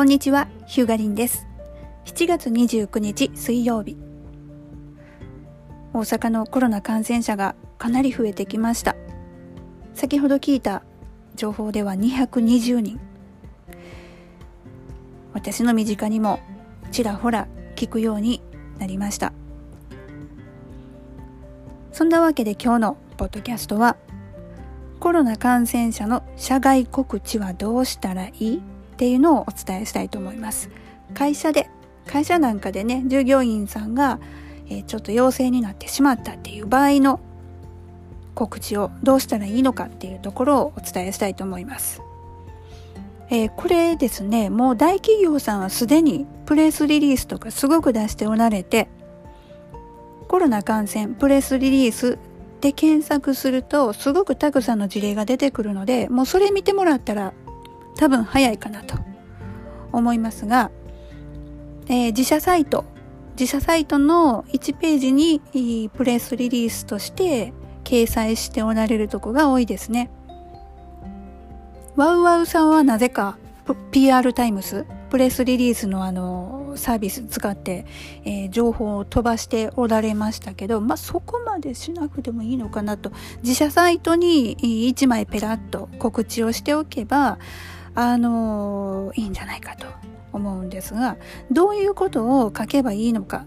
こんにちは、ヒューガリンです。7月29日水曜日。大阪のコロナ感染者がかなり増えてきました。先ほど聞いた情報では220人。私の身近にもちらほら聞くようになりました。そんなわけで今日のポッドキャストはコロナ感染者の社外告知はどうしたらいい？っていうのをお伝えしたいと思います。会社で、会社なんかでね、従業員さんが、え、ちょっと陽性になってしまったっていう場合の告知をどうしたらいいのかっていうところをお伝えしたいと思います。えー、これですね、もう大企業さんはすでにプレスリリースとかすごく出しておられて、コロナ感染プレスリリースで検索するとすごくたくさんの事例が出てくるのでもうそれ見てもらったら多分早いかなと思いますが、えー、自社サイト自社サイトの1ページにプレスリリースとして掲載しておられるとこが多いですね。ワウワウさんはなぜか PR タイムスプレスリリースのあのサービス使って、えー、情報を飛ばしておられましたけど、まあ、そこまでしなくてもいいのかなと自社サイトに1枚ペラッと告知をしておけばあのいいんじゃないかと思うんですがどういうことを書けばいいのか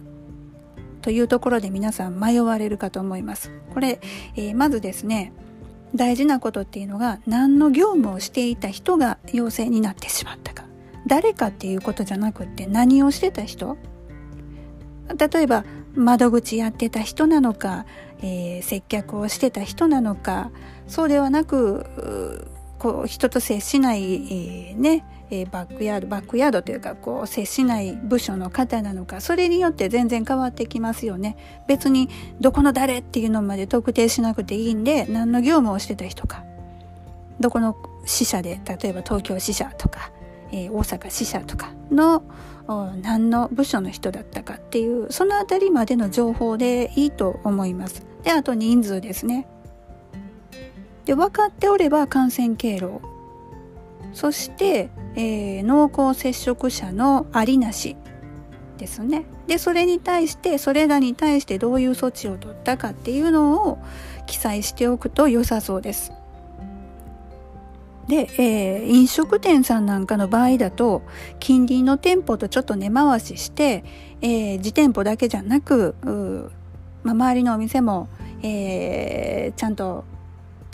というところで皆さん迷われるかと思います。これ、えー、まずですね大事なことっていうのが何の業務をしていた人が陽性になってしまったか誰かっていうことじゃなくって何をしてた人？例えば窓口やってた人なのか、えー、接客をしてた人なのかそうではなくこう人と接しない、えー、ね、えー、バックヤードバックヤードというかこう接しない部署の方なのかそれによって全然変わってきますよね別にどこの誰っていうのまで特定しなくていいんで何の業務をしてた人かどこの支社で例えば東京支社とかえー、大阪支社とかの何の部署の人だったかっていうその辺りまでの情報でいいと思います。であと人数ですね。で分かっておれば感染経路そして、えー、濃厚接触者のありなしですね。でそれに対してそれらに対してどういう措置を取ったかっていうのを記載しておくと良さそうです。で、えー、飲食店さんなんかの場合だと近隣の店舗とちょっと根回しして、えー、自店舗だけじゃなく、まあ、周りのお店も、えー、ちゃんと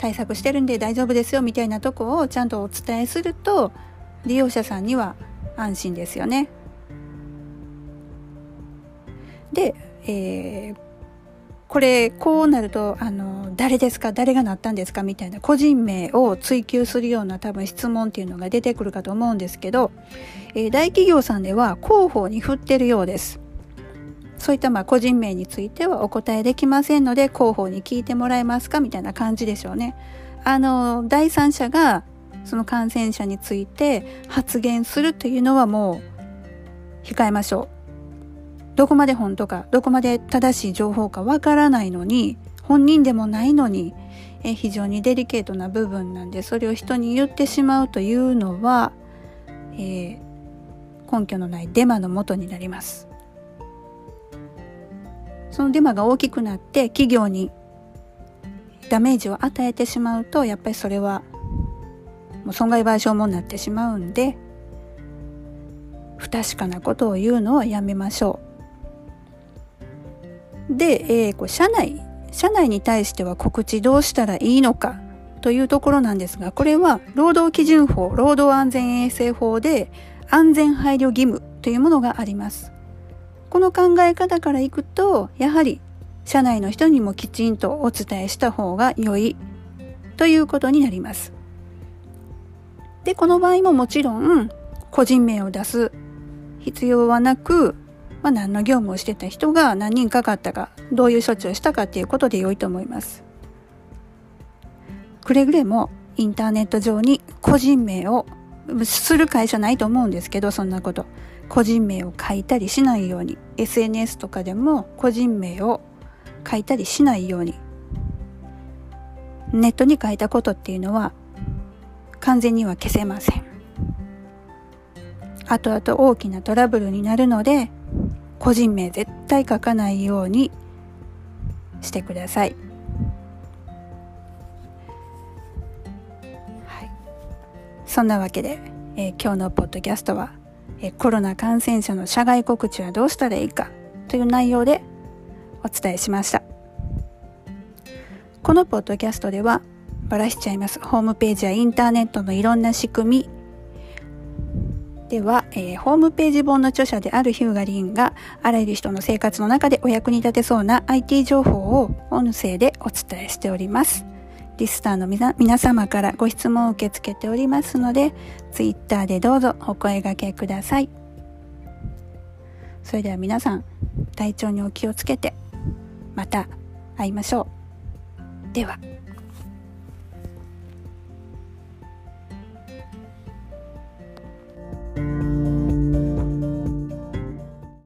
対策してるんで大丈夫ですよみたいなとこをちゃんとお伝えすると利用者さんには安心ですよね。で、えーこれこうなるとあの誰ですか誰がなったんですかみたいな個人名を追求するような多分質問っていうのが出てくるかと思うんですけど、えー、大企業さんでは広報に振ってるようです。そういったまあ個人名についてはお答えできませんので広報に聞いてもらえますかみたいな感じでしょうね。あの第三者がその感染者について発言するというのはもう控えましょう。どこまで本当か、どこまで正しい情報かわからないのに、本人でもないのに、え非常にデリケートな部分なんで、それを人に言ってしまうというのは、えー、根拠のないデマのもとになります。そのデマが大きくなって企業にダメージを与えてしまうと、やっぱりそれはもう損害賠償もなってしまうんで、不確かなことを言うのはやめましょう。で、えー、こう社内、社内に対しては告知どうしたらいいのかというところなんですが、これは労働基準法、労働安全衛生法で安全配慮義務というものがあります。この考え方からいくと、やはり社内の人にもきちんとお伝えした方が良いということになります。で、この場合ももちろん個人名を出す必要はなく、まあ、何の業務をしてた人が何人かかったか、どういう処置をしたかっていうことで良いと思います。くれぐれもインターネット上に個人名をする会社ないと思うんですけど、そんなこと。個人名を書いたりしないように、SNS とかでも個人名を書いたりしないように。ネットに書いたことっていうのは完全には消せません。後々大きなトラブルになるので個人名絶対書かないようにしてください。はい、そんなわけで、えー、今日のポッドキャストは、えー、コロナ感染者の社外告知はどうしたらいいかという内容でお伝えしました。このポッドキャストではばらしちゃいますホームページやインターネットのいろんな仕組みでは、えー、ホームページ本の著者であるヒューガリンがあらゆる人の生活の中でお役に立てそうな IT 情報を音声でお伝えしております。リスターの皆様からご質問を受け付けておりますので、twitter でどうぞお声がけください。それでは皆さん、体調にお気をつけて、また会いましょう。では。